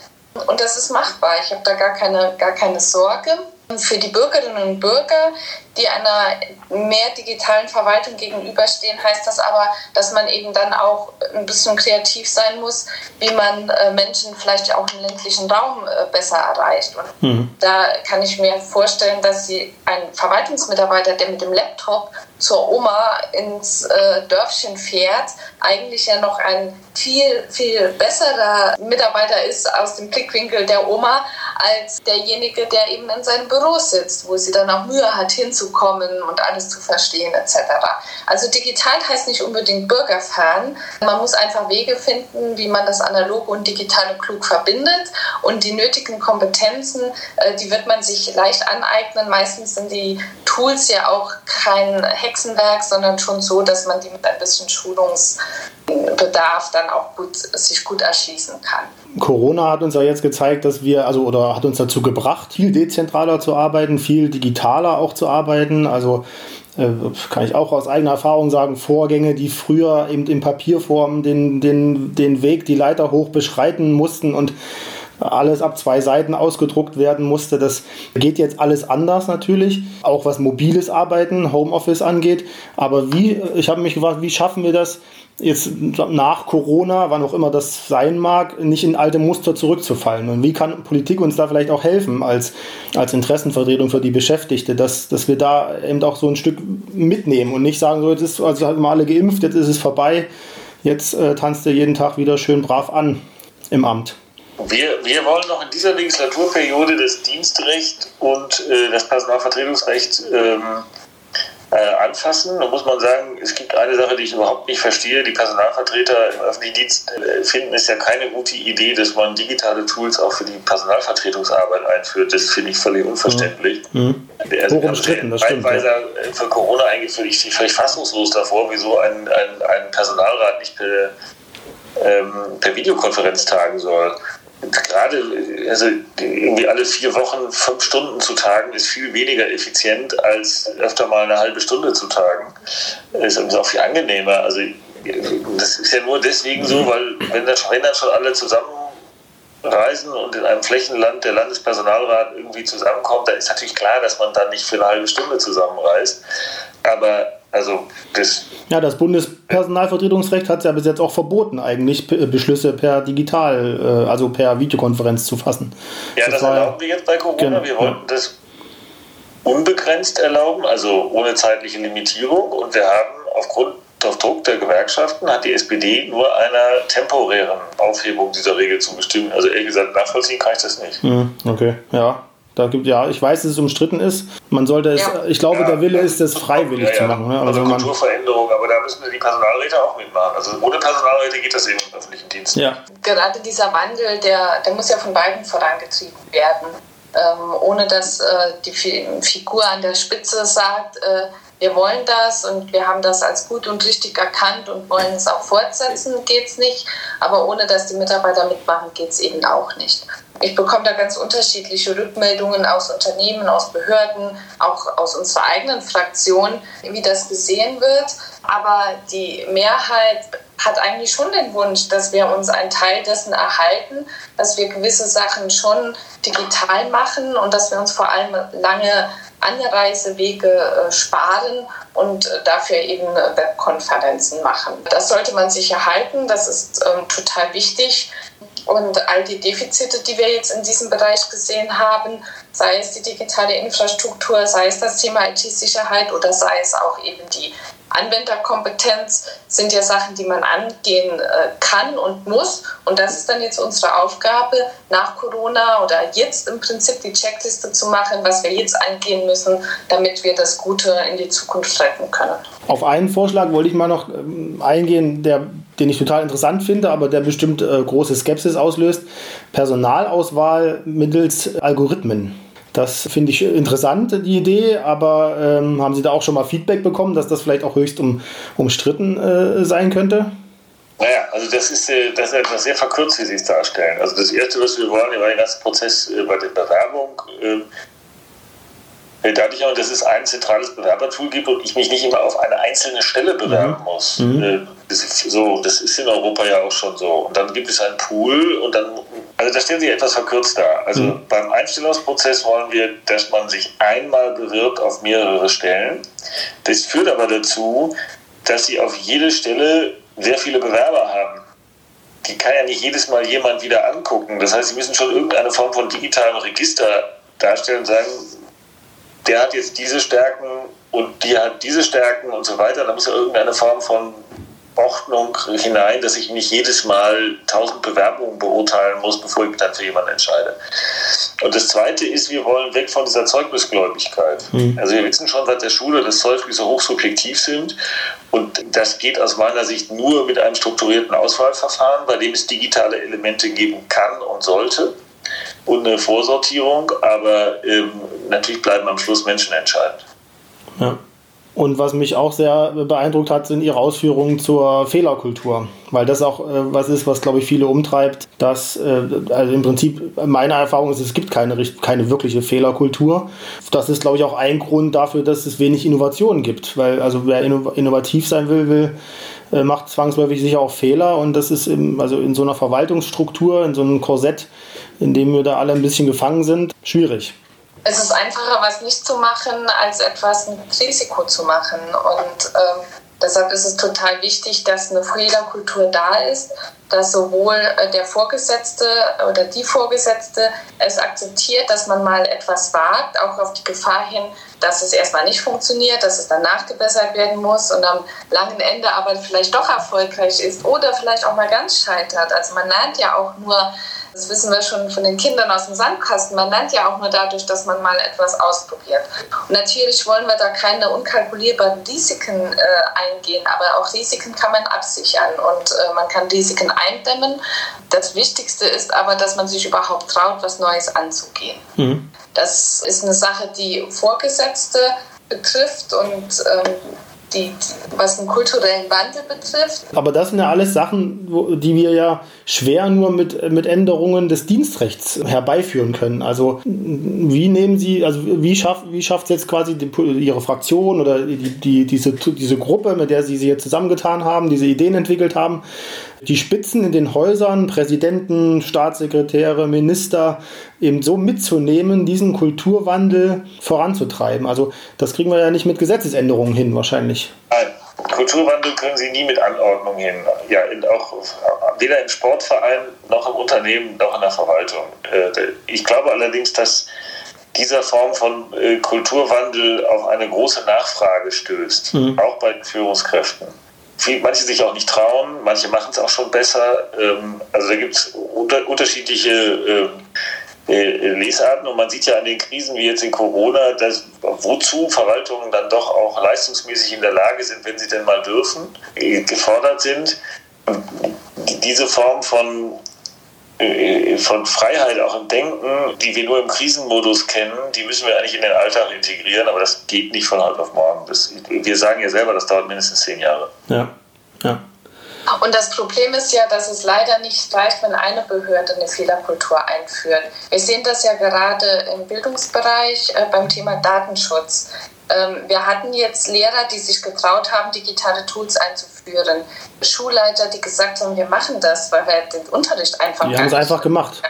Und das ist machbar. Ich habe da gar keine, gar keine Sorge. Für die Bürgerinnen und Bürger, die einer mehr digitalen Verwaltung gegenüberstehen, heißt das aber, dass man eben dann auch ein bisschen kreativ sein muss, wie man äh, Menschen vielleicht auch im ländlichen Raum äh, besser erreicht. Und mhm. da kann ich mir vorstellen, dass sie ein Verwaltungsmitarbeiter, der mit dem Laptop zur Oma ins äh, Dörfchen fährt, eigentlich ja noch ein viel, viel besserer Mitarbeiter ist aus dem Blickwinkel der Oma als derjenige, der eben in seinem Büro sitzt, wo sie dann auch Mühe hat, hinzukommen und alles zu verstehen etc. Also digital heißt nicht unbedingt bürgerfern. Man muss einfach Wege finden, wie man das analoge und digitale klug verbindet und die nötigen Kompetenzen, äh, die wird man sich leicht aneignen. Meistens sind die Tools ja auch kein Hexenwerk, sondern schon so, dass man die mit ein bisschen Schulungsbedarf dann auch gut, sich gut erschließen kann. Corona hat uns ja jetzt gezeigt, dass wir, also oder hat uns dazu gebracht, viel dezentraler zu arbeiten, viel digitaler auch zu arbeiten. Also äh, kann ich auch aus eigener Erfahrung sagen, Vorgänge, die früher eben in Papierform den, den, den Weg, die Leiter hoch beschreiten mussten und alles ab zwei Seiten ausgedruckt werden musste. Das geht jetzt alles anders natürlich, auch was mobiles Arbeiten, Homeoffice angeht. Aber wie, ich habe mich gefragt, wie schaffen wir das jetzt nach Corona, wann auch immer das sein mag, nicht in alte Muster zurückzufallen? Und wie kann Politik uns da vielleicht auch helfen als, als Interessenvertretung für die Beschäftigte, dass, dass wir da eben auch so ein Stück mitnehmen und nicht sagen, so jetzt ist also haben wir alle geimpft, jetzt ist es vorbei, jetzt äh, tanzt ihr jeden Tag wieder schön brav an im Amt. Wir, wir wollen noch in dieser Legislaturperiode das Dienstrecht und äh, das Personalvertretungsrecht ähm, äh, anfassen. Da muss man sagen, es gibt eine Sache, die ich überhaupt nicht verstehe. Die Personalvertreter im öffentlichen Dienst äh, finden es ja keine gute Idee, dass man digitale Tools auch für die Personalvertretungsarbeit einführt. Das finde ich völlig unverständlich. Mhm. Also, Hochumstritten, das stimmt. Ja. Äh, für Corona eingeführt. Ich stehe völlig fassungslos davor, wieso ein, ein, ein Personalrat nicht per, ähm, per Videokonferenz tagen soll gerade, also irgendwie alle vier Wochen fünf Stunden zu tagen, ist viel weniger effizient als öfter mal eine halbe Stunde zu tagen. Ist auch viel angenehmer. Also das ist ja nur deswegen so, weil wenn dann, wenn schon alle zusammen reisen und in einem Flächenland der Landespersonalrat irgendwie zusammenkommt, da ist natürlich klar, dass man dann nicht für eine halbe Stunde zusammenreist. Aber also das. Ja, das Bundespersonalvertretungsrecht hat es ja bis jetzt auch verboten, eigentlich Beschlüsse per digital, äh, also per Videokonferenz zu fassen. Ja, das, das erlauben wir jetzt bei Corona. Genau, wir wollten ja. das unbegrenzt erlauben, also ohne zeitliche Limitierung. Und wir haben aufgrund auf Druck der Gewerkschaften hat die SPD nur einer temporären Aufhebung dieser Regel zugestimmt. Also ehrlich gesagt, nachvollziehen kann ich das nicht. Hm, okay, ja. Da gibt ja, ich weiß, dass es umstritten ist. Man sollte es, ja. ich glaube, ja, der Wille ist, das freiwillig ja, zu machen. Ne? Also, also Kulturveränderung, aber da müssen die Personalräte auch mitmachen. Also ohne Personalräte geht das eben im öffentlichen Dienst. Ja. Gerade dieser Wandel, der, der muss ja von beiden vorangetrieben werden. Ähm, ohne dass äh, die Figur an der Spitze sagt, äh, wir wollen das und wir haben das als gut und richtig erkannt und wollen es auch fortsetzen, geht es nicht. Aber ohne dass die Mitarbeiter mitmachen, geht es eben auch nicht. Ich bekomme da ganz unterschiedliche Rückmeldungen aus Unternehmen, aus Behörden, auch aus unserer eigenen Fraktion, wie das gesehen wird. Aber die Mehrheit hat eigentlich schon den Wunsch, dass wir uns einen Teil dessen erhalten, dass wir gewisse Sachen schon digital machen und dass wir uns vor allem lange Anreisewege äh, sparen und äh, dafür eben äh, Webkonferenzen machen. Das sollte man sich erhalten, das ist ähm, total wichtig. Und all die Defizite, die wir jetzt in diesem Bereich gesehen haben, sei es die digitale Infrastruktur, sei es das Thema IT-Sicherheit oder sei es auch eben die Anwenderkompetenz sind ja Sachen, die man angehen äh, kann und muss. Und das ist dann jetzt unsere Aufgabe, nach Corona oder jetzt im Prinzip die Checkliste zu machen, was wir jetzt angehen müssen, damit wir das Gute in die Zukunft retten können. Auf einen Vorschlag wollte ich mal noch ähm, eingehen, der, den ich total interessant finde, aber der bestimmt äh, große Skepsis auslöst. Personalauswahl mittels Algorithmen. Das finde ich interessant, die Idee, aber ähm, haben Sie da auch schon mal Feedback bekommen, dass das vielleicht auch höchst um, umstritten äh, sein könnte? Naja, also das ist, äh, das ist etwas sehr verkürzt, wie Sie es darstellen. Also das Erste, was wir wollen, war der ganze Prozess äh, bei der Bewerbung. Ähm, äh, dadurch auch, dass es ein zentrales Bewerbertool gibt und ich mich nicht immer auf eine einzelne Stelle bewerben mhm. muss. Mhm. Das ist so, das ist in Europa ja auch schon so. Und dann gibt es einen Pool und dann also das stellt sich etwas verkürzt dar. Also mhm. beim Einstellungsprozess wollen wir, dass man sich einmal bewirbt auf mehrere Stellen. Das führt aber dazu, dass sie auf jede Stelle sehr viele Bewerber haben. Die kann ja nicht jedes Mal jemand wieder angucken. Das heißt, sie müssen schon irgendeine Form von digitalem Register darstellen und sagen, der hat jetzt diese Stärken und die hat diese Stärken und so weiter. Da muss ja irgendeine Form von Ordnung hinein, dass ich nicht jedes Mal tausend Bewerbungen beurteilen muss, bevor ich mich dann für jemanden entscheide. Und das Zweite ist, wir wollen weg von dieser Zeugnisgläubigkeit. Mhm. Also wir wissen schon seit der Schule, dass Zeugnisse hochsubjektiv sind. Und das geht aus meiner Sicht nur mit einem strukturierten Auswahlverfahren, bei dem es digitale Elemente geben kann und sollte und eine Vorsortierung, aber ähm, natürlich bleiben am Schluss Menschen entscheidend. Ja. Und was mich auch sehr beeindruckt hat, sind ihre Ausführungen zur Fehlerkultur. Weil das auch äh, was ist, was, glaube ich, viele umtreibt. Dass, äh, also im Prinzip, meine Erfahrung ist, es gibt keine, keine wirkliche Fehlerkultur. Das ist, glaube ich, auch ein Grund dafür, dass es wenig Innovationen gibt. Weil, also wer innovativ sein will, will äh, macht zwangsläufig sicher auch Fehler. Und das ist im, also in so einer Verwaltungsstruktur, in so einem Korsett, in dem wir da alle ein bisschen gefangen sind, schwierig es ist einfacher, was nicht zu machen, als etwas mit Risiko zu machen. Und ähm, deshalb ist es total wichtig, dass eine Fehlerkultur da ist, dass sowohl äh, der Vorgesetzte oder die Vorgesetzte es akzeptiert, dass man mal etwas wagt, auch auf die Gefahr hin, dass es erstmal nicht funktioniert, dass es dann nachgebessert werden muss und am langen Ende aber vielleicht doch erfolgreich ist oder vielleicht auch mal ganz scheitert. Also man lernt ja auch nur das wissen wir schon von den Kindern aus dem Sandkasten. Man lernt ja auch nur dadurch, dass man mal etwas ausprobiert. Und natürlich wollen wir da keine unkalkulierbaren Risiken äh, eingehen, aber auch Risiken kann man absichern und äh, man kann Risiken eindämmen. Das Wichtigste ist aber, dass man sich überhaupt traut, was Neues anzugehen. Mhm. Das ist eine Sache, die Vorgesetzte betrifft und ähm, die, was den kulturellen Wandel betrifft. Aber das sind ja alles Sachen, die wir ja schwer nur mit, mit Änderungen des Dienstrechts herbeiführen können. Also wie nehmen Sie, also wie schafft, wie schafft jetzt quasi die, Ihre Fraktion oder die, die, diese, diese Gruppe, mit der Sie sich jetzt zusammengetan haben, diese Ideen entwickelt haben, die Spitzen in den Häusern, Präsidenten, Staatssekretäre, Minister, eben so mitzunehmen, diesen Kulturwandel voranzutreiben. Also das kriegen wir ja nicht mit Gesetzesänderungen hin wahrscheinlich. Nein. Kulturwandel können Sie nie mit Anordnung hin. Ja, in, auch weder im Sportverein noch im Unternehmen noch in der Verwaltung. Äh, ich glaube allerdings, dass dieser Form von äh, Kulturwandel auf eine große Nachfrage stößt, mhm. auch bei den Führungskräften. Manche sich auch nicht trauen, manche machen es auch schon besser. Ähm, also da gibt es unter, unterschiedliche ähm, äh, Lesarten und man sieht ja an den Krisen wie jetzt in Corona, dass, wozu Verwaltungen dann doch auch leistungsmäßig in der Lage sind, wenn sie denn mal dürfen, äh, gefordert sind. Diese Form von von Freiheit auch im Denken, die wir nur im Krisenmodus kennen, die müssen wir eigentlich in den Alltag integrieren, aber das geht nicht von heute auf morgen. Das, wir sagen ja selber, das dauert mindestens zehn Jahre. Ja, ja. Und das Problem ist ja, dass es leider nicht reicht, wenn eine Behörde eine Fehlerkultur einführt. Wir sehen das ja gerade im Bildungsbereich äh, beim Thema Datenschutz. Ähm, wir hatten jetzt Lehrer, die sich getraut haben, digitale Tools einzuführen. Schulleiter, die gesagt haben, wir machen das, weil wir den Unterricht einfach. Wir haben es einfach gemacht.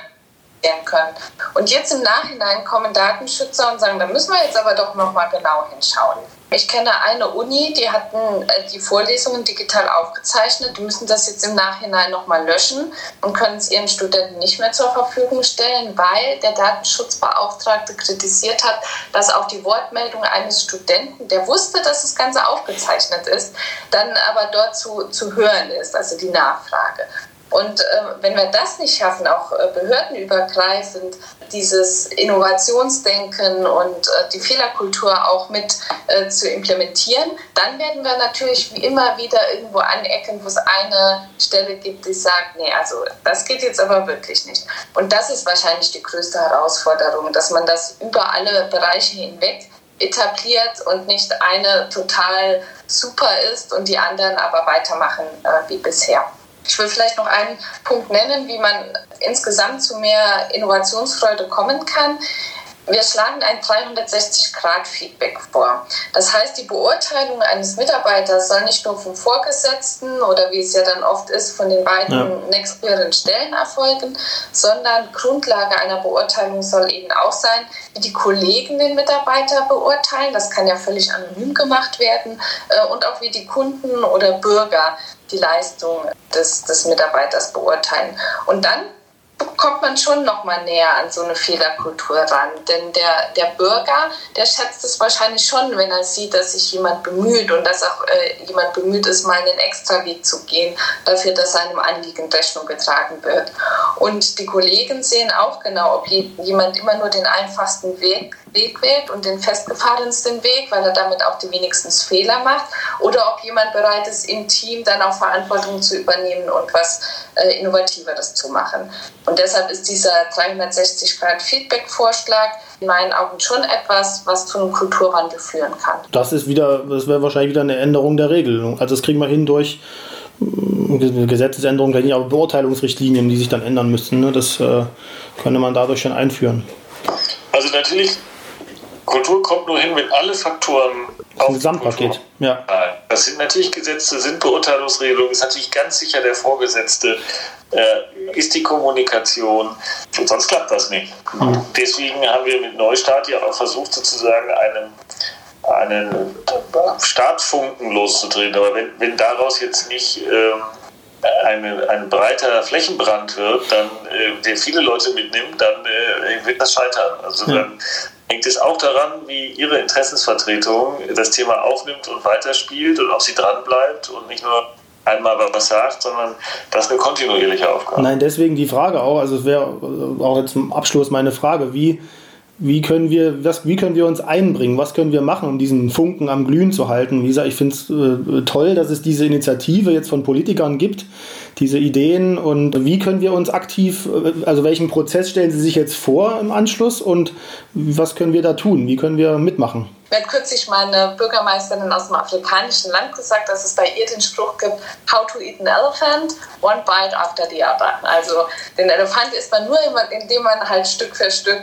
Können. Und jetzt im Nachhinein kommen Datenschützer und sagen, da müssen wir jetzt aber doch nochmal genau hinschauen. Ich kenne eine Uni, die hatten äh, die Vorlesungen digital aufgezeichnet, die müssen das jetzt im Nachhinein nochmal löschen und können es ihren Studenten nicht mehr zur Verfügung stellen, weil der Datenschutzbeauftragte kritisiert hat, dass auch die Wortmeldung eines Studenten, der wusste, dass das Ganze aufgezeichnet ist, dann aber dort zu, zu hören ist, also die Nachfrage. Und äh, wenn wir das nicht schaffen, auch äh, behördenübergreifend dieses Innovationsdenken und äh, die Fehlerkultur auch mit äh, zu implementieren, dann werden wir natürlich wie immer wieder irgendwo anecken, wo es eine Stelle gibt, die sagt, nee, also das geht jetzt aber wirklich nicht. Und das ist wahrscheinlich die größte Herausforderung, dass man das über alle Bereiche hinweg etabliert und nicht eine total super ist und die anderen aber weitermachen äh, wie bisher. Ich will vielleicht noch einen Punkt nennen, wie man insgesamt zu mehr Innovationsfreude kommen kann. Wir schlagen ein 360-Grad-Feedback vor. Das heißt, die Beurteilung eines Mitarbeiters soll nicht nur vom Vorgesetzten oder wie es ja dann oft ist, von den beiden ja. nächsthöheren Stellen erfolgen, sondern Grundlage einer Beurteilung soll eben auch sein, wie die Kollegen den Mitarbeiter beurteilen. Das kann ja völlig anonym gemacht werden. Äh, und auch wie die Kunden oder Bürger die Leistung des, des Mitarbeiters beurteilen. Und dann kommt man schon noch mal näher an so eine Fehlerkultur ran. Denn der, der Bürger, der schätzt es wahrscheinlich schon, wenn er sieht, dass sich jemand bemüht und dass auch äh, jemand bemüht ist, mal einen Extraweg zu gehen, dafür, dass seinem Anliegen Rechnung getragen wird. Und die Kollegen sehen auch genau, ob jemand immer nur den einfachsten Weg, Weg wählt und den festgefahrensten Weg, weil er damit auch die wenigsten Fehler macht, oder ob jemand bereit ist, im Team dann auch Verantwortung zu übernehmen und was äh, Innovativeres zu machen. Und deshalb ist dieser 360-Grad-Feedback-Vorschlag in meinen Augen schon etwas, was zu einem Kulturwandel führen kann. Das ist wieder, das wäre wahrscheinlich wieder eine Änderung der Regelung. Also das kriegen wir hin durch äh, Gesetzesänderungen, aber Beurteilungsrichtlinien, die sich dann ändern müssten. Ne? Das äh, könnte man dadurch schon einführen. Also natürlich Kultur kommt nur hin, wenn alle Faktoren auf Gesamtpaket. Ja. Das sind natürlich Gesetze, sind Beurteilungsregelungen, ist natürlich ganz sicher der Vorgesetzte, äh, ist die Kommunikation, sonst klappt das nicht. Mhm. Deswegen haben wir mit Neustart ja auch versucht, sozusagen einen, einen Startfunken loszudrehen. Aber wenn, wenn daraus jetzt nicht äh, eine, ein breiter Flächenbrand wird, dann, äh, der viele Leute mitnimmt, dann äh, wird das scheitern. Also dann hängt es auch daran, wie Ihre Interessensvertretung das Thema aufnimmt und weiterspielt und ob sie dranbleibt und nicht nur einmal was sagt, sondern das ist eine kontinuierliche Aufgabe. Nein, deswegen die Frage auch, also es wäre auch jetzt zum Abschluss meine Frage, wie wie können wir, was, wie können wir uns einbringen? Was können wir machen, um diesen Funken am Glühen zu halten? Wie gesagt, ich finde es äh, toll, dass es diese Initiative jetzt von Politikern gibt, diese Ideen und wie können wir uns aktiv, äh, also welchen Prozess stellen Sie sich jetzt vor im Anschluss und was können wir da tun? Wie können wir mitmachen? Mir hat kürzlich meine Bürgermeisterin aus dem afrikanischen Land gesagt, dass es bei ihr den Spruch gibt, how to eat an elephant, one bite after the other. Also den Elefant isst man nur, indem man halt Stück für Stück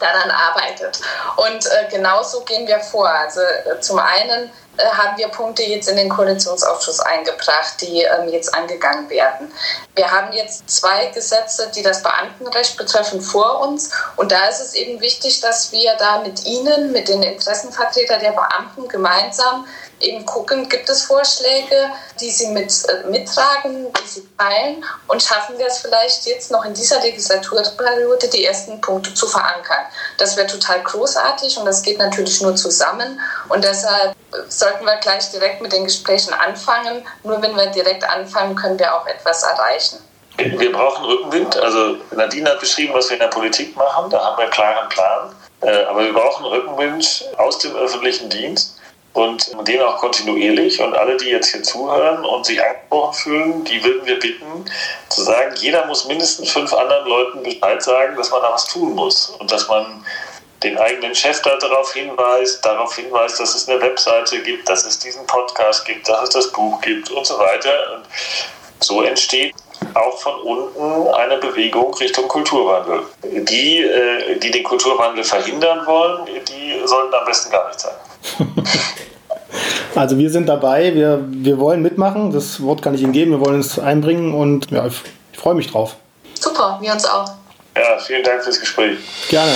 daran arbeitet. Und äh, genauso gehen wir vor. Also äh, zum einen äh, haben wir Punkte jetzt in den Koalitionsausschuss eingebracht, die ähm, jetzt angegangen werden. Wir haben jetzt zwei Gesetze, die das Beamtenrecht betreffen, vor uns. Und da ist es eben wichtig, dass wir da mit Ihnen, mit den Interessenvertretern der Beamten gemeinsam eben gucken, gibt es Vorschläge, die Sie mit, äh, mittragen, die Sie teilen und schaffen wir es vielleicht jetzt noch in dieser Legislaturperiode, die ersten Punkte zu verankern. Das wäre total großartig und das geht natürlich nur zusammen und deshalb sollten wir gleich direkt mit den Gesprächen anfangen. Nur wenn wir direkt anfangen, können wir auch etwas erreichen. Wir brauchen Rückenwind. Also Nadine hat beschrieben, was wir in der Politik machen. Da haben wir einen klaren Plan. Äh, aber wir brauchen Rückenwind aus dem öffentlichen Dienst und den auch kontinuierlich. Und alle, die jetzt hier zuhören und sich angesprochen fühlen, die würden wir bitten, zu sagen, jeder muss mindestens fünf anderen Leuten Bescheid sagen, dass man da was tun muss und dass man den eigenen Chef da darauf hinweist, darauf hinweist, dass es eine Webseite gibt, dass es diesen Podcast gibt, dass es das Buch gibt und so weiter. Und so entsteht auch von unten eine Bewegung Richtung Kulturwandel. Die, äh, die den Kulturwandel verhindern wollen, die sollten am besten gar nicht sein. Also wir sind dabei, wir, wir wollen mitmachen, das Wort kann ich Ihnen geben, wir wollen es einbringen und ja, ich, ich freue mich drauf. Super, wir uns auch. Ja, vielen Dank fürs Gespräch. Gerne.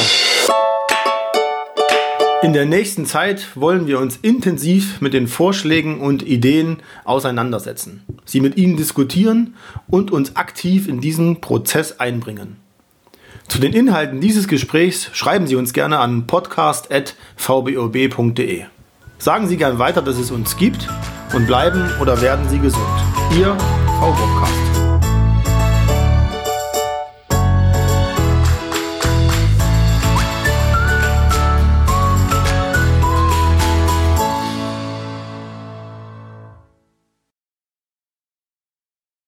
In der nächsten Zeit wollen wir uns intensiv mit den Vorschlägen und Ideen auseinandersetzen, sie mit Ihnen diskutieren und uns aktiv in diesen Prozess einbringen. Zu den Inhalten dieses Gesprächs schreiben Sie uns gerne an podcast.vbob.de. Sagen Sie gern weiter, dass es uns gibt und bleiben oder werden Sie gesund. Ihr VBobcast.